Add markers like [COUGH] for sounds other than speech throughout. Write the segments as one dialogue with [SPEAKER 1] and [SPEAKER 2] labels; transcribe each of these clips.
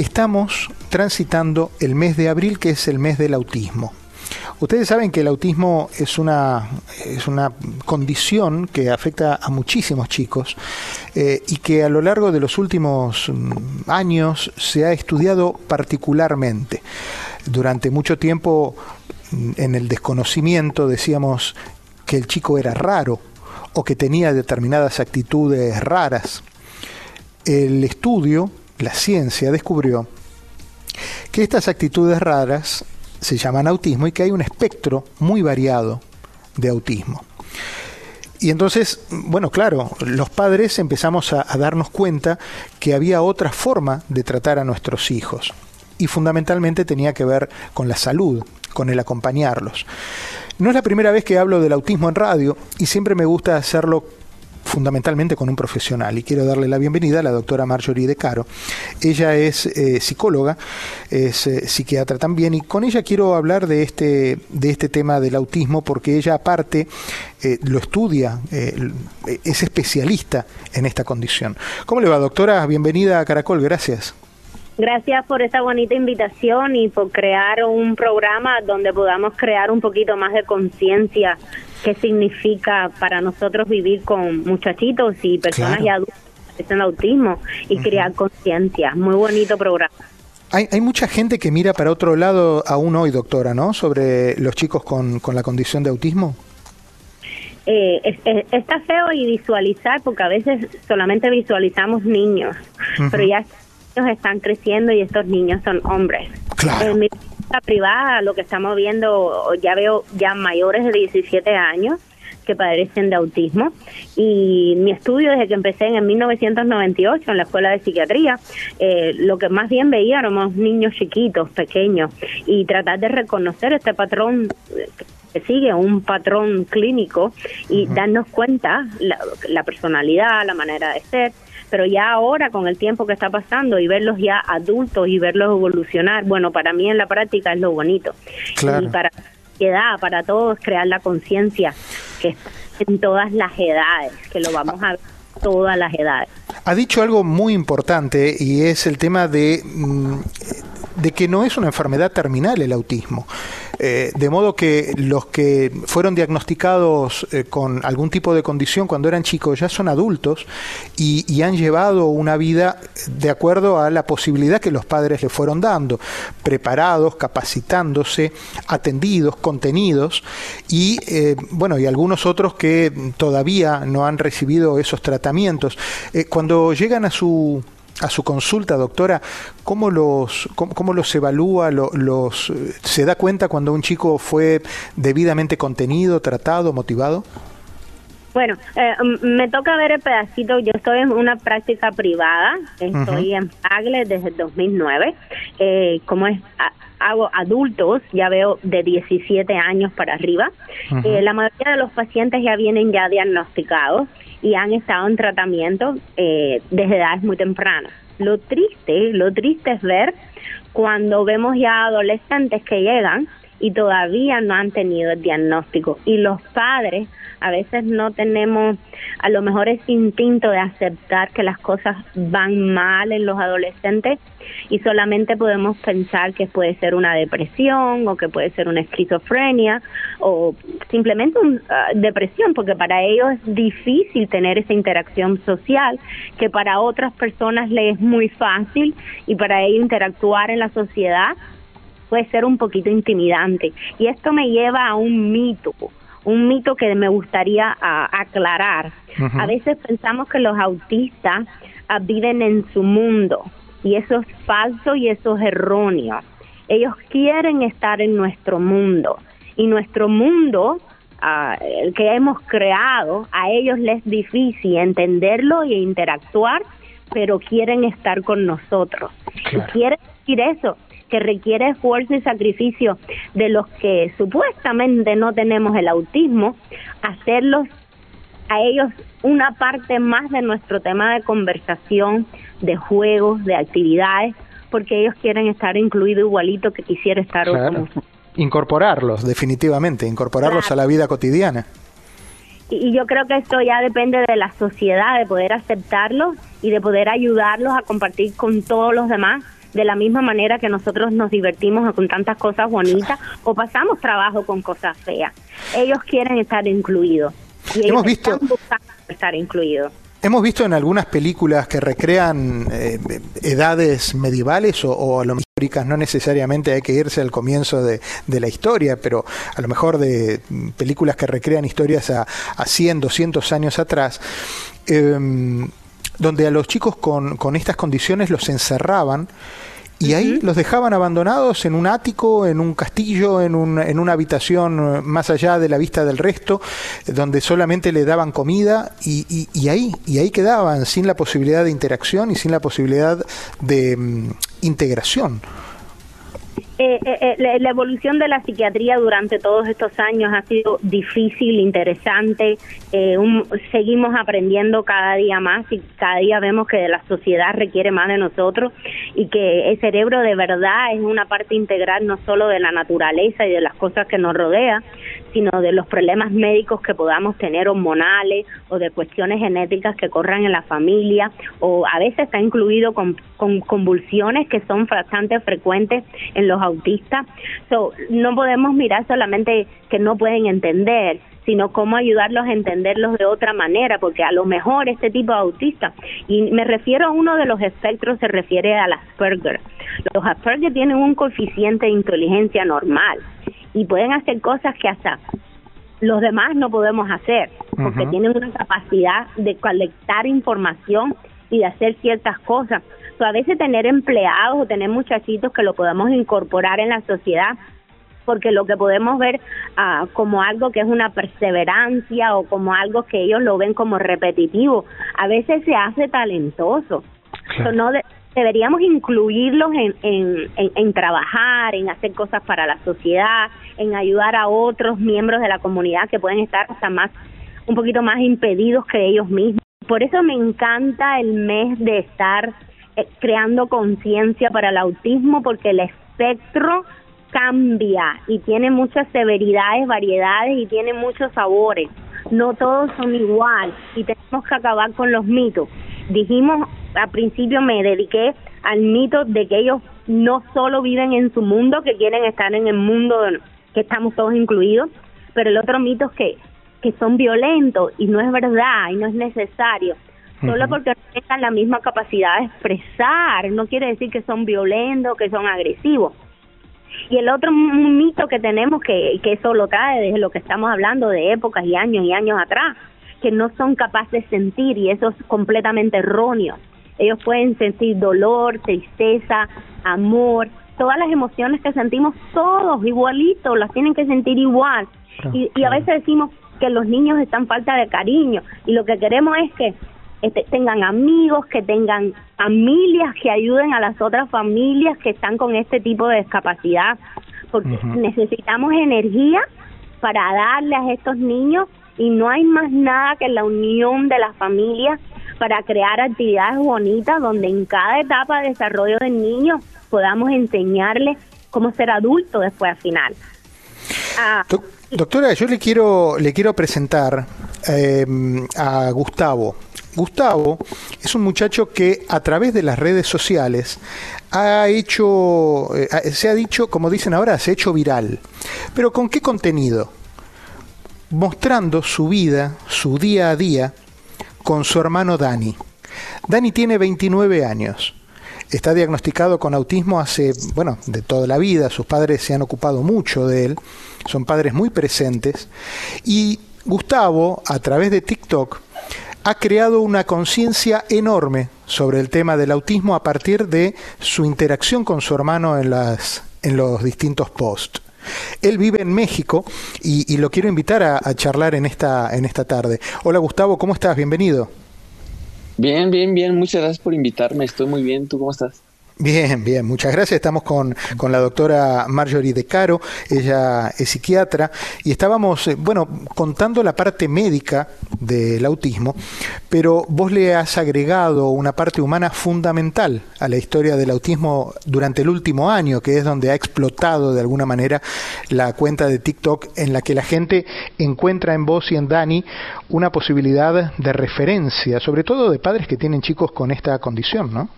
[SPEAKER 1] Estamos transitando el mes de abril, que es el mes del autismo. Ustedes saben que el autismo es una, es una condición que afecta a muchísimos chicos eh, y que a lo largo de los últimos mm, años se ha estudiado particularmente. Durante mucho tiempo mm, en el desconocimiento decíamos que el chico era raro o que tenía determinadas actitudes raras. El estudio, la ciencia, descubrió que estas actitudes raras se llaman autismo y que hay un espectro muy variado de autismo. Y entonces, bueno, claro, los padres empezamos a, darnos cuenta que había otra forma de tratar a nuestros hijos. Y fundamentalmente tenía que ver con la salud, con el acompañarlos. No es la primera vez que hablo del autismo en radio y siempre me gusta hacerlo fundamentalmente con un profesional. Y quiero darle la bienvenida a la doctora Marjorie De Caro. Ella es eh, psicóloga, es eh, psiquiatra también, y con ella quiero hablar de este, de este tema del autismo, porque ella aparte eh, lo estudia, es especialista en esta condición. ¿Cómo le va, doctora? Bienvenida a Caracol, gracias.
[SPEAKER 2] Gracias por esta bonita invitación y por crear un programa donde podamos crear un poquito más de conciencia qué significa para nosotros vivir con muchachitos y personas ya adultas que tienen autismo y crear conciencia. Muy bonito programa.
[SPEAKER 1] Hay, hay, mucha gente que mira para otro lado aún hoy, doctora, ¿no? Sobre los chicos con, con la condición de autismo.
[SPEAKER 2] Eh, está feo y visualizar porque a veces solamente visualizamos niños, pero ya ellos están creciendo y estos niños son hombres.
[SPEAKER 1] Claro
[SPEAKER 2] privada, lo que estamos viendo, ya veo ya mayores de 17 años que padecen de autismo. Y mi estudio desde que empecé en 1998 en la escuela de psiquiatría eh, lo que más bien veía éramos niños chiquitos pequeños y tratar de reconocer este patrón que sigue un patrón clínico y darnos cuenta la, la personalidad la manera de ser pero ya ahora con el tiempo que está pasando y verlos ya adultos y verlos evolucionar, bueno, para mí en la práctica es lo bonito. Y para la para todos, crear la conciencia que en todas las edades, que lo vamos a ver todas las edades.
[SPEAKER 1] Ha dicho algo muy importante y es el tema de, mm, de que no es una enfermedad terminal el autismo. Eh, de modo que los que fueron diagnosticados eh, con algún tipo de condición cuando eran chicos ya son adultos y, han llevado una vida de acuerdo a la posibilidad que los padres le fueron dando, preparados, capacitándose, atendidos, contenidos y eh, bueno, y algunos otros que todavía no han recibido esos tratamientos. cuando llegan a su a su consulta, doctora, ¿cómo los, cómo, los evalúa? Los, ¿Se da cuenta cuando un chico fue debidamente contenido, tratado, motivado?
[SPEAKER 2] Bueno, eh, me toca ver el pedacito. Yo estoy en una práctica privada. Estoy en Pagle desde el 2009. Eh, como es, hago adultos, ya veo de 17 años para arriba. Eh, la mayoría de los pacientes ya vienen ya diagnosticados y han estado en tratamiento eh, desde edades muy tempranas. Lo triste, lo triste es ver cuando vemos ya adolescentes que llegan y todavía no han tenido el diagnóstico y los padres a veces no tenemos a lo mejor ese instinto de aceptar que las cosas van mal en los adolescentes y solamente podemos pensar que puede ser una depresión o que puede ser una esquizofrenia o simplemente una ah, depresión porque para ellos es difícil tener esa interacción social que para otras personas les es muy fácil y para ellos interactuar en la sociedad puede ser un poquito intimidante. Y esto me lleva a un mito un mito que me gustaría ah, aclarar. A veces pensamos que los autistas ah, viven en su mundo y eso es falso y eso es erróneo. Ellos quieren estar en nuestro mundo y nuestro mundo, ah, el que hemos creado, a ellos les es difícil entenderlo e interactuar, pero quieren estar con nosotros. Y quiere decir eso, que requiere esfuerzo y sacrificio de los que supuestamente no tenemos el autismo, hacerlos a ellos una parte más de nuestro tema de conversación, de juegos, de actividades, porque ellos quieren estar incluidos igualito que quisiera estar
[SPEAKER 1] claro. Incorporarlos, definitivamente, incorporarlos a la vida cotidiana.
[SPEAKER 2] Y, yo creo que esto ya depende de la sociedad, de poder aceptarlos y de poder ayudarlos a compartir con todos los demás de la misma manera que nosotros nos divertimos con tantas cosas bonitas o pasamos trabajo con cosas feas. Ellos quieren estar incluidos. Y ellos
[SPEAKER 1] Hemos visto
[SPEAKER 2] están buscando estar incluidos.
[SPEAKER 1] Hemos visto en algunas películas que recrean eh, edades medievales o, o a lo mejor históricas, no necesariamente hay que irse al comienzo de, de la historia, pero a lo mejor de mm, películas que recrean historias a, a 100, 200 años atrás, em, donde a los chicos con, con estas condiciones los encerraban y ahí los dejaban abandonados en un ático, en un castillo, en, un, en una habitación eh, más allá de la vista del resto, eh, donde solamente le daban comida y, y- y ahí, y ahí quedaban, sin la posibilidad de interacción y sin la posibilidad de mm, integración.
[SPEAKER 2] Eh, eh, eh, la, evolución de la psiquiatría durante todos estos años ha sido difícil, interesante. eh, un- seguimos aprendiendo cada día más y cada día vemos que la sociedad requiere más de nosotros y que el cerebro de verdad es una parte integral no solo de la naturaleza y de las cosas que nos rodea, sino de los problemas médicos que podamos tener hormonales o de cuestiones genéticas que corran en la familia o a veces está incluido con, con convulsiones que son bastante frecuentes en los autistas. So, no podemos mirar solamente que no pueden entender, sino cómo ayudarlos a entenderlos de otra manera, porque a lo mejor este tipo de autista, y me refiero a uno de los espectros, se refiere al Asperger. Los Asperger tienen un coeficiente de inteligencia normal y pueden hacer cosas que hasta los demás no podemos hacer, porque tienen una capacidad de colectar información y de hacer ciertas cosas. A veces tener empleados o tener muchachitos que lo podamos incorporar en la sociedad, porque lo que podemos ver ah, como algo que es una perseverancia o como algo que ellos lo ven como repetitivo, a veces se hace talentoso. So, no de- deberíamos incluirlos en, en, en, en trabajar, en hacer cosas para la sociedad, en ayudar a otros miembros de la comunidad que pueden estar hasta más, un poquito más impedidos que ellos mismos. Por eso me encanta el mes de estar creando conciencia para el autismo, porque el espectro cambia y tiene muchas severidades, variedades y tiene muchos sabores. No todos son igual y tenemos que acabar con los mitos. Dijimos al principio me dediqué al mito de que ellos no solo viven en su mundo, que quieren estar en el mundo que estamos todos incluidos, pero el otro mito es que que son violentos y no es verdad y no es necesario. Solo porque no tengan la misma capacidad de expresar, no quiere decir que son violentos, que son agresivos. Y el otro mito que tenemos, que, que eso lo trae desde lo que estamos hablando de épocas y años y años atrás, que no son capaces de sentir y eso es completamente erróneo. Ellos pueden sentir dolor, tristeza, amor, todas las emociones que sentimos todos igualitos, las tienen que sentir igual. Y, y a veces decimos que los niños están falta de cariño y lo que queremos es que este, tengan amigos, que tengan familias que ayuden a las otras familias que están con este tipo de discapacidad, porque necesitamos energía para darle a estos niños y no hay más nada que la unión de las familias para crear actividades bonitas donde en cada etapa de desarrollo del niño podamos enseñarles cómo ser adulto después al final. Ah,
[SPEAKER 1] Doc- Doctora, yo le quiero, le quiero presentar eh, a Gustavo. Gustavo es un muchacho que a través de las redes sociales ha hecho, eh, se ha dicho, como dicen ahora, se ha hecho viral. Pero ¿con qué contenido? Mostrando su vida, su día a día, con su hermano Dani. Dani tiene 29 años. Está diagnosticado con autismo hace, bueno, de toda la vida. Sus padres se han ocupado mucho de él. Son padres muy presentes. Y Gustavo, a través de TikTok, ha creado una conciencia enorme sobre el tema del autismo a partir de su interacción con su hermano en, las, en los distintos posts. Él vive en México y, lo quiero invitar a, a charlar en esta, en esta tarde. Hola Gustavo, ¿cómo estás? Bienvenido.
[SPEAKER 3] Bien, bien, bien. Muchas gracias por invitarme. Estoy muy bien. ¿Tú cómo estás?
[SPEAKER 1] Bien, bien, muchas gracias. Estamos con, con la doctora Marjorie De Caro, ella es psiquiatra, y estábamos, eh, bueno, contando la parte médica del autismo, pero vos le has agregado una parte humana fundamental a la historia del autismo durante el último año, que es donde ha explotado de alguna manera la cuenta de TikTok en la que la gente encuentra en vos y en Dani una posibilidad de referencia, sobre todo de padres que tienen chicos con esta condición, ¿no?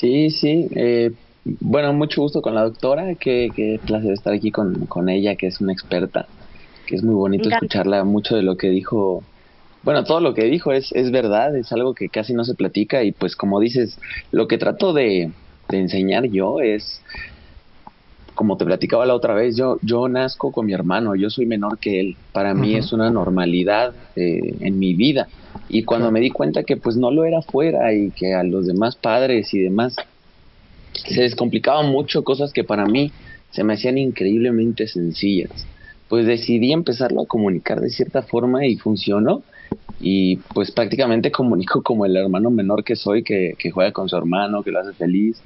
[SPEAKER 3] Sí, sí. Eh, bueno, mucho gusto con la doctora. Qué, qué placer estar aquí con, con ella, que es una experta. Que es muy bonito escucharla. Mucho de lo que dijo bueno, todo lo que dijo es, es verdad, es algo que casi no se platica y pues como dices, lo que trato de, de enseñar yo es, como te platicaba la otra vez, yo, yo nazco con mi hermano, yo soy menor que él, para mí es una normalidad eh, en mi vida y cuando me di cuenta que pues no lo era fuera y que a los demás padres y demás se les complicaba mucho cosas que para mí se me hacían increíblemente sencillas, pues decidí empezarlo a comunicar de cierta forma y funcionó. Y pues prácticamente comunico como el hermano menor que soy, que, que, juega con su hermano, que lo hace feliz,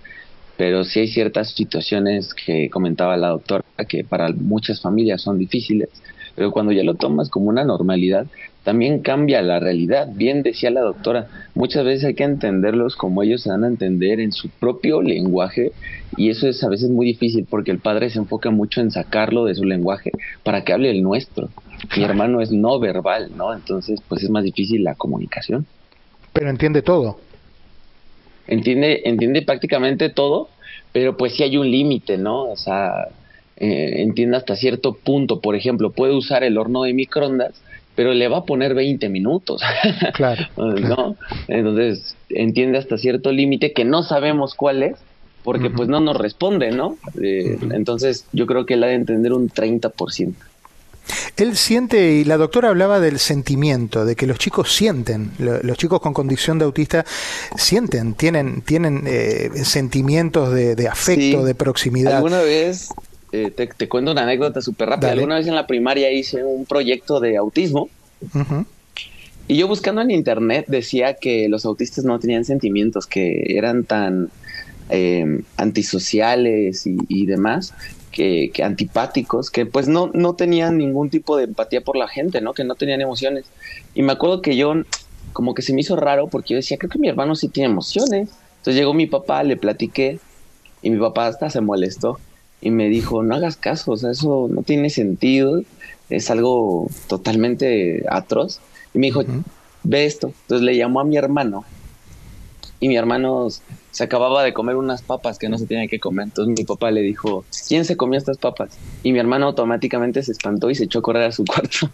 [SPEAKER 3] pero sí hay ciertas situaciones que comentaba la doctora que para muchas familias son difíciles, pero cuando ya lo tomas como una normalidad, también cambia la realidad. Bien decía la doctora, muchas veces hay que entenderlos como ellos se dan a entender en su propio lenguaje y eso es a veces muy difícil porque el padre se enfoca mucho en sacarlo de su lenguaje para que hable el nuestro. Mi hermano es no verbal, ¿no? Entonces, pues es más difícil la comunicación.
[SPEAKER 1] Pero entiende todo.
[SPEAKER 3] Entiende, entiende prácticamente todo, pero pues sí hay un límite, ¿no? O sea, eh, entiende hasta cierto punto. Por ejemplo, puede usar el horno de microondas pero le va a poner 20 minutos. [LAUGHS]
[SPEAKER 1] Claro.
[SPEAKER 3] ¿No? Entonces, entiende hasta cierto límite que no sabemos cuál es, porque pues no nos responde, ¿no? Eh, entonces, yo creo que él ha de entender un 30%.
[SPEAKER 1] Él siente, y la doctora hablaba del sentimiento, de que los chicos sienten, los chicos con condición de autista sienten, tienen, tienen eh, sentimientos de, afecto, de proximidad.
[SPEAKER 3] ¿Alguna vez eh, te, cuento una anécdota súper rápida. Alguna vez en la primaria hice un proyecto de autismo. Y yo buscando en internet decía que los autistas no tenían sentimientos, que eran tan em, antisociales y, demás, que, antipáticos, que pues no, no tenían ningún tipo de empatía por la gente, ¿no? Que no tenían emociones. Y me acuerdo que yo, como que se me hizo raro porque yo decía, creo que mi hermano sí tiene emociones. Entonces llegó mi papá, le platiqué y mi papá hasta se molestó y me dijo, no hagas caso, o sea, eso no tiene sentido, es algo totalmente atroz. Y me dijo, ve esto. Entonces le llamó a mi hermano y mi hermano se acababa de comer unas papas que no se tenía que comer. Entonces mi papá le dijo, ¿quién se comió estas papas? Y mi hermano automáticamente se espantó y se echó a correr a su [LAUGHS] cuarto.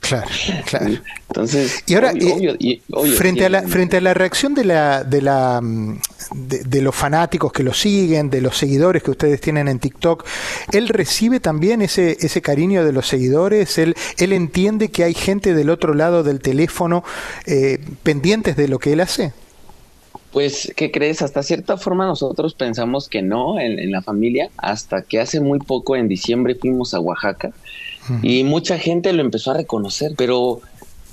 [SPEAKER 1] Claro, claro.
[SPEAKER 3] Entonces,
[SPEAKER 1] y ahora, eh, frente, a la, frente a la reacción de, la, de, la, mm, de, los fanáticos que lo siguen, de los seguidores que ustedes tienen en TikTok, ¿él recibe también ese, ese cariño de los seguidores? ¿Él, él entiende que hay gente del otro lado del teléfono eh, pendientes de lo que él hace?
[SPEAKER 3] Pues, ¿qué crees? Hasta cierta forma nosotros pensamos que no en, en la familia, hasta que hace muy poco, en diciembre, fuimos a Oaxaca y mucha gente lo empezó a reconocer, pero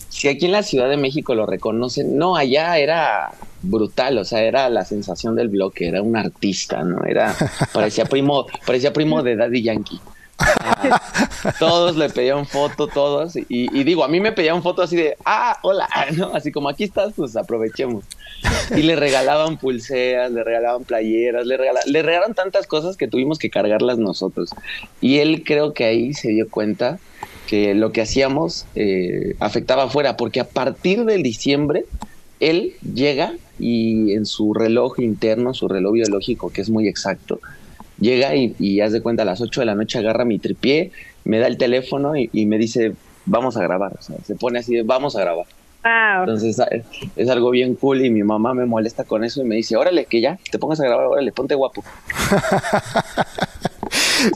[SPEAKER 3] si aquí en la Ciudad de México lo reconocen, no, allá era brutal, o sea, era la sensación del bloque, era un artista, ¿no? Era, [LAUGHS] parecía primo, parecía primo de Daddy Yankee. [LAUGHS] todos le pedían foto, todos. Y, digo, a mí me pedían foto así de, ah, hola, [LAUGHS] ¿no? Así como aquí estás, pues aprovechemos. [LAUGHS] Y le regalaban pulseras, le regalaban playeras, le, regalaban, le regalaron tantas cosas que tuvimos que cargarlas nosotros. Y él creo que ahí se dio cuenta que lo que hacíamos eh, afectaba afuera, porque a partir del diciembre, él llega y en su reloj interno, su reloj biológico, que es muy exacto, llega y, y haz de cuenta a las 8 de la noche agarra mi tripié, me da el teléfono y, me dice, vamos a grabar. O sea, se pone así vamos a grabar. Entonces es, algo bien cool y mi mamá me molesta con eso y me dice, órale, que ya, te pongas a grabar, órale, ponte guapo. [LAUGHS]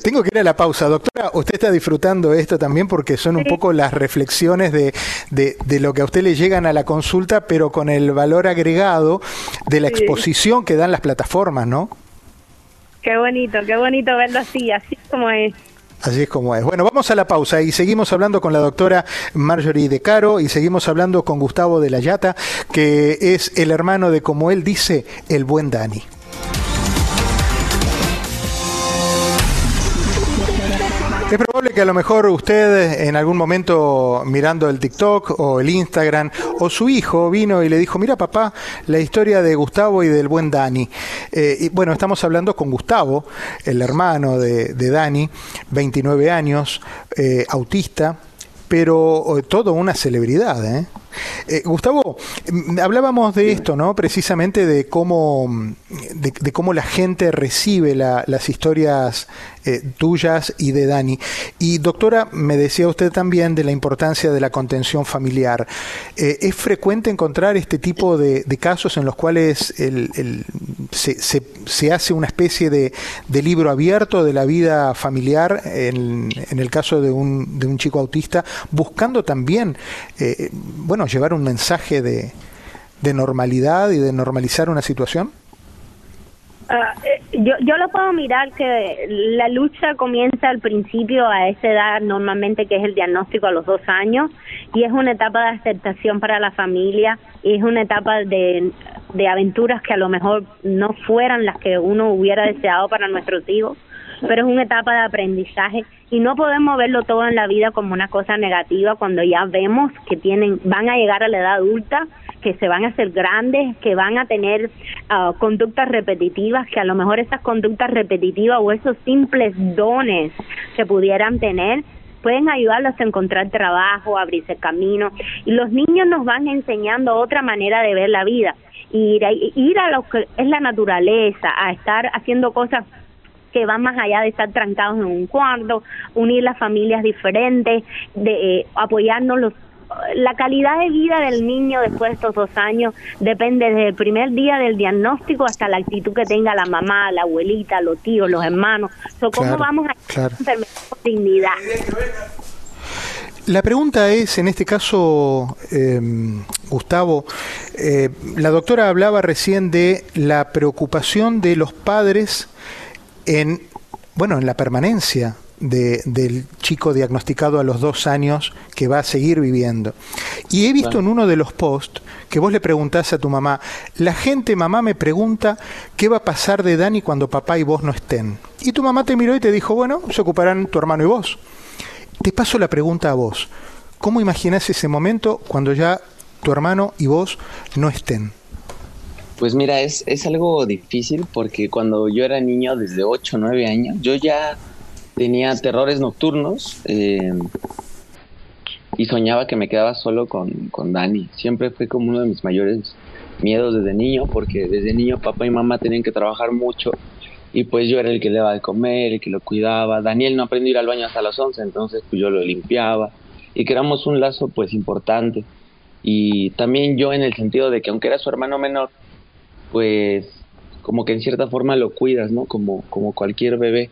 [SPEAKER 1] Tengo que ir a la pausa. Doctora, usted está disfrutando esto también porque son un poco las reflexiones de, de, lo que a usted le llegan a la consulta, pero con el valor agregado de la exposición que dan las plataformas, ¿no?
[SPEAKER 2] Qué bonito, qué bonito verlo así, así como es.
[SPEAKER 1] Así es como es. Bueno, vamos a la pausa y seguimos hablando con la doctora Marjorie De Caro y seguimos hablando con Gustavo de la Yata, que es el hermano de, como él dice, el buen Dani. Es probable que a lo mejor usted en algún momento mirando el TikTok o el Instagram o su hijo vino y le dijo, mira papá, la historia de Gustavo y del buen Dani. Eh, y bueno, estamos hablando con Gustavo, el hermano de, Dani, 29 años, eh, autista, pero eh, todo una celebridad. ¿eh? Eh, Gustavo, mm, hablábamos de esto, ¿no? Precisamente de cómo, de, cómo la gente recibe las historias eh, tuyas y de Dani. Y doctora, me decía usted también de la importancia de la contención familiar. Eh, ¿Es frecuente encontrar este tipo de, casos en los cuales se, hace una especie de, libro abierto de la vida familiar, en, el caso de un, de un, chico autista, buscando también, eh, llevar un mensaje de, normalidad y de normalizar una situación?
[SPEAKER 2] Ah, eh, yo, yo lo puedo mirar que la lucha comienza al principio a esa edad normalmente que es el diagnóstico a los dos años y es una etapa de aceptación para la familia y es una etapa de, de aventuras que a lo mejor no fueran las que uno hubiera deseado para nuestros hijos pero es una etapa de aprendizaje y no podemos verlo todo en la vida como una cosa negativa cuando ya vemos que tienen van a llegar a la edad adulta que se van a hacer grandes, que van a tener ah, conductas repetitivas, que a lo mejor esas conductas repetitivas o esos simples dones que pudieran tener pueden ayudarlos a encontrar trabajo, a abrirse camino. Y los niños nos van enseñando otra manera de ver la vida. Ir a, ir a lo que es la naturaleza, a estar haciendo cosas que van más allá de estar trancados en un cuarto, unir las familias diferentes, de eh, apoyarnos los la calidad de vida del niño después de estos dos años depende desde el primer día del diagnóstico hasta la actitud que tenga la mamá, la abuelita, los tíos, los hermanos. ¿Cómo vamos a claro. con dignidad?
[SPEAKER 1] La pregunta es, en este caso, em, Gustavo, eh, la doctora hablaba recién de la preocupación de los padres en, bueno, en la permanencia del chico diagnosticado a los dos años que va a seguir viviendo. Y he visto en uno de los posts que vos le preguntás a tu mamá, la gente, mamá, me pregunta qué va a pasar de Dani cuando papá y vos no estén. Y tu mamá te miró y te dijo, bueno, se ocuparán tu hermano y vos. Te paso la pregunta a vos. ¿Cómo imaginás ese momento cuando ya tu hermano y vos no estén?
[SPEAKER 3] Pues mira, es, es algo difícil porque cuando yo era niño, desde 8 o 9 años, yo ya tenía terrores nocturnos eh, y soñaba que me quedaba solo con, con Dani. Siempre fue como uno de mis mayores miedos desde niño, porque desde niño papá y mamá tenían que trabajar mucho y pues yo era el que le daba de comer, el que lo cuidaba. Daniel no aprendió a ir al baño hasta las 11, entonces pues yo lo limpiaba y creamos un lazo pues importante. Y también yo en el sentido de que aunque era su hermano menor, pues como que en cierta forma lo cuidas, ¿no? Como, como cualquier bebé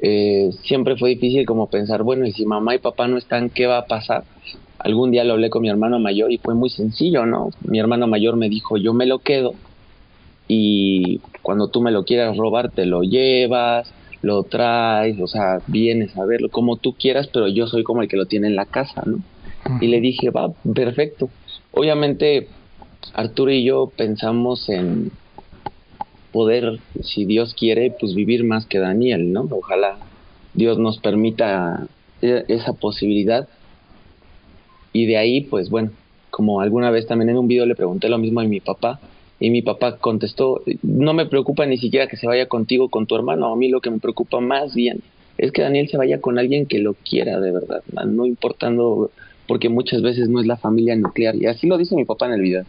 [SPEAKER 3] eh, siempre fue difícil como pensar, bueno, y si mamá y papá no están, ¿qué va a pasar? Algún día lo hablé con mi hermano mayor y fue muy sencillo, ¿no? Mi hermano mayor me dijo, yo me lo quedo y cuando tú me lo quieras robar, te lo llevas, lo traes, o sea, vienes a verlo como tú quieras, pero yo soy como el que lo tiene en la casa, ¿no? Y le dije, va, perfecto. Obviamente, Arturo y yo pensamos en, poder, si Dios quiere, pues vivir más que Daniel, ¿no? Ojalá Dios nos permita e, esa posibilidad. Y de ahí, pues bueno, como alguna vez también en un video le pregunté lo mismo a mi papá, y mi papá contestó, no me preocupa ni siquiera que se vaya contigo, con tu hermano, a mí lo que me preocupa más bien es que Daniel se vaya con alguien que lo quiera de verdad, no importando, porque muchas veces no es la familia nuclear, y así lo dice mi papá en el video.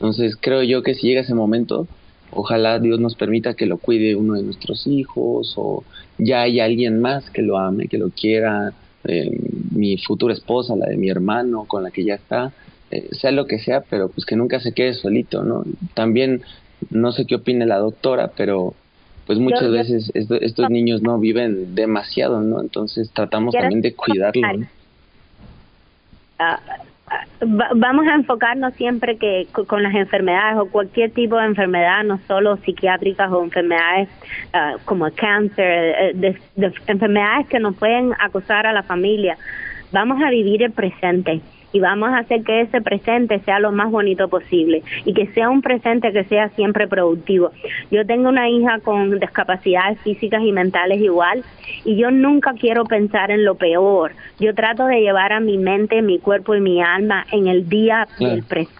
[SPEAKER 3] Entonces creo yo que si llega ese momento, Ojalá Dios nos permita que lo cuide uno de nuestros hijos o ya hay alguien más que lo ame, que lo quiera, eh, mi futura esposa, la de mi hermano con la que ya está, eh, sea lo que sea, pero pues que nunca se quede solito, ¿no? También no sé qué opine la doctora, pero pues muchas veces estos niños no viven demasiado, ¿no? Entonces tratamos también de [LAUGHS] cuidarlo. ¿no?
[SPEAKER 2] Ah, vamos a enfocarnos siempre que con las enfermedades o cualquier tipo de enfermedad, no solo psiquiátricas o enfermedades ah, como cáncer, eh, de, enfermedades que nos pueden acusar a la familia, vamos a vivir el presente y vamos a hacer que ese presente sea lo más bonito posible y que sea un presente que sea siempre productivo. Yo tengo una hija con discapacidades físicas y mentales igual y yo nunca quiero pensar en lo peor. Yo trato de llevar a mi mente, mi cuerpo y mi alma en el día del presente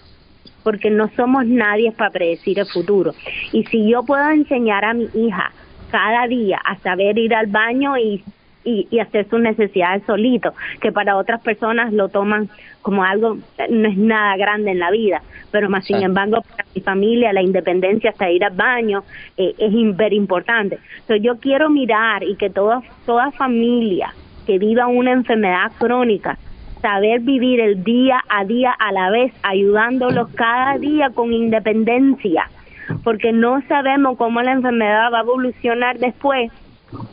[SPEAKER 2] porque no somos nadie para predecir el futuro. Y si yo puedo enseñar a mi hija cada día a saber ir al baño y y, hacer sus necesidades solito, que para otras personas lo toman como algo, no es nada grande en la vida, pero más sin embargo para mi familia la independencia hasta ir al baño eh, es súper importante. Entonces yo quiero mirar y que toda, toda familia que viva una enfermedad crónica, saber vivir el día a día a la vez, ayudándolos cada día con independencia, porque no sabemos cómo la enfermedad va a evolucionar después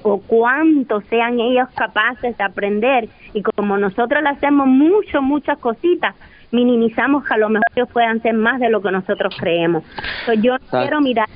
[SPEAKER 2] o cuánto sean ellos capaces de aprender y como nosotros le hacemos mucho, muchas cositas, minimizamos que a lo mejor ellos puedan ser más de lo que nosotros creemos. Entonces yo quiero mirar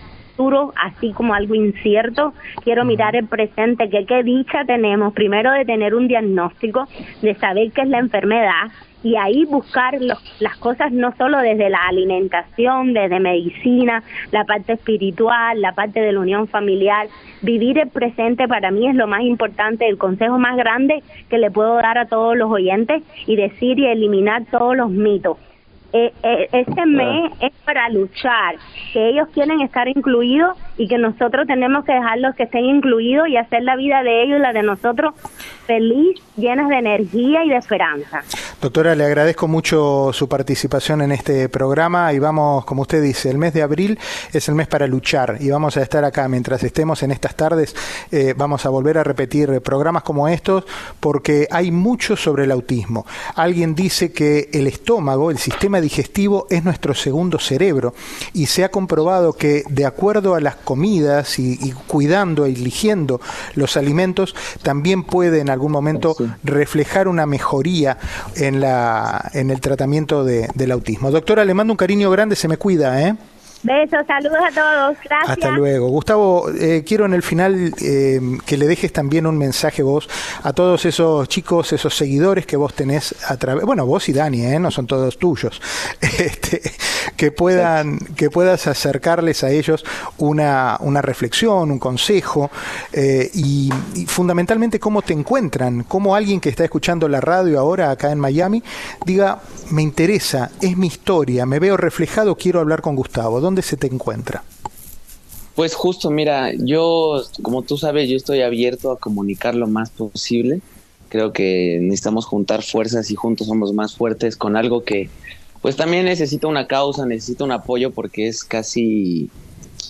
[SPEAKER 2] así como algo incierto. Quiero mirar el presente, que qué dicha tenemos, primero de tener un diagnóstico, de saber qué es la enfermedad y ahí buscar las cosas no solo desde la alimentación, desde medicina, la parte espiritual, la parte de la unión familiar. Vivir el presente para mí es lo más importante, el consejo más grande que le puedo dar a todos los oyentes y decir y eliminar todos los mitos eh, eh, este mes es para luchar, que ellos quieren estar incluidos y que nosotros tenemos que dejarlos que estén incluidos y hacer la vida de ellos y la de nosotros feliz, llenas de energía y de esperanza.
[SPEAKER 1] Doctora, le agradezco mucho su participación en este programa y vamos, como usted dice, el mes de abril es el mes para luchar y vamos a estar acá mientras estemos en estas tardes, eh, vamos a volver a repetir programas como estos porque hay mucho sobre el autismo. Alguien dice que el estómago, el sistema digestivo es nuestro segundo cerebro y se ha comprobado que de acuerdo a las comidas y, y cuidando, eligiendo los alimentos, también pueden algún momento reflejar una mejoría en, la, en el tratamiento de, del autismo. Doctora, le mando un cariño grande, se me cuida, ¿eh?
[SPEAKER 2] Besos, saludos a todos, gracias.
[SPEAKER 1] Hasta luego. Gustavo, eh, quiero en el final eh, que le dejes también un mensaje vos a todos esos chicos, esos seguidores que vos tenés a través, bueno, vos y Dani, ¿eh? no son todos tuyos, [LAUGHS] este, que puedan, que puedas acercarles a ellos una, una reflexión, un consejo y, y, fundamentalmente cómo te encuentran, cómo alguien que está escuchando la radio ahora acá en Miami diga, me interesa, es mi historia, me veo reflejado, quiero hablar con Gustavo ¿dónde se te encuentra?
[SPEAKER 3] Pues justo, mira, yo, como tú sabes, yo estoy abierto a comunicar lo más posible. Creo que necesitamos juntar fuerzas y juntos somos más fuertes con algo que, pues también necesita una causa, necesita un apoyo porque es casi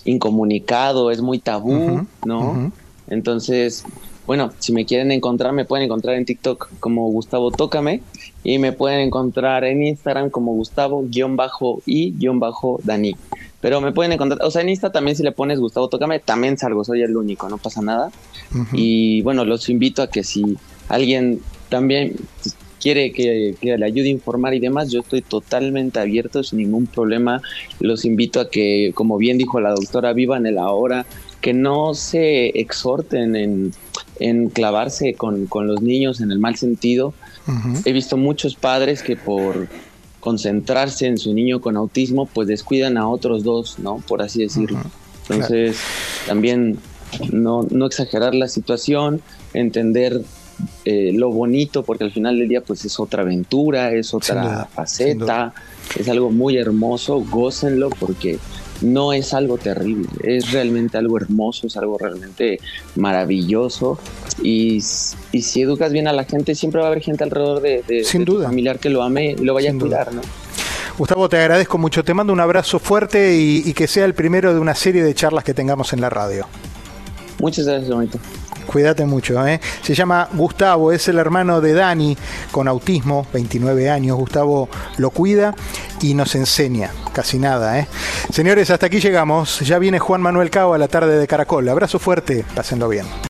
[SPEAKER 3] incomunicado, es muy tabú, ¿no? Entonces, bueno, si me quieren encontrar, me pueden encontrar en TikTok como Gustavo Tócame y me pueden encontrar en Instagram como Gustavo-y-Dani. Pero me pueden encontrar, o sea, en Insta también si le pones Gustavo Tócame, también salgo, soy el único, no pasa nada. Y bueno, los invito a que si alguien también quiere que, le ayude a informar y demás, yo estoy totalmente abierto, sin ningún problema. Los invito a que, como bien dijo la doctora, vivan el ahora, que no se exhorten en, en clavarse con, con, los niños en el mal sentido. He visto muchos padres que por concentrarse en su niño con autismo, pues descuidan a otros dos, ¿no? Por así decirlo. Entonces, también no, no exagerar la situación, entender eh, lo bonito, porque al final del día, pues es otra aventura, es otra faceta, es algo muy hermoso, gócenlo porque no es algo terrible, es realmente algo hermoso, es algo realmente maravilloso. Y, si educas bien a la gente, siempre va a haber gente alrededor de, de,
[SPEAKER 1] Sin duda.
[SPEAKER 3] familiar que lo ame y lo vaya a cuidar, ¿no?
[SPEAKER 1] Gustavo, te agradezco mucho, te mando un abrazo fuerte y, que sea el primero de una serie de charlas que tengamos en la radio.
[SPEAKER 3] Muchas gracias, bonito.
[SPEAKER 1] Cuídate mucho, ¿eh? Se llama Gustavo, es el hermano de Dani con autismo, 29 años. Gustavo lo cuida y nos enseña, casi nada, ¿eh? Señores, hasta aquí llegamos. Ya viene Juan Manuel Cao a la tarde de Caracol. Abrazo fuerte, pásenlo bien.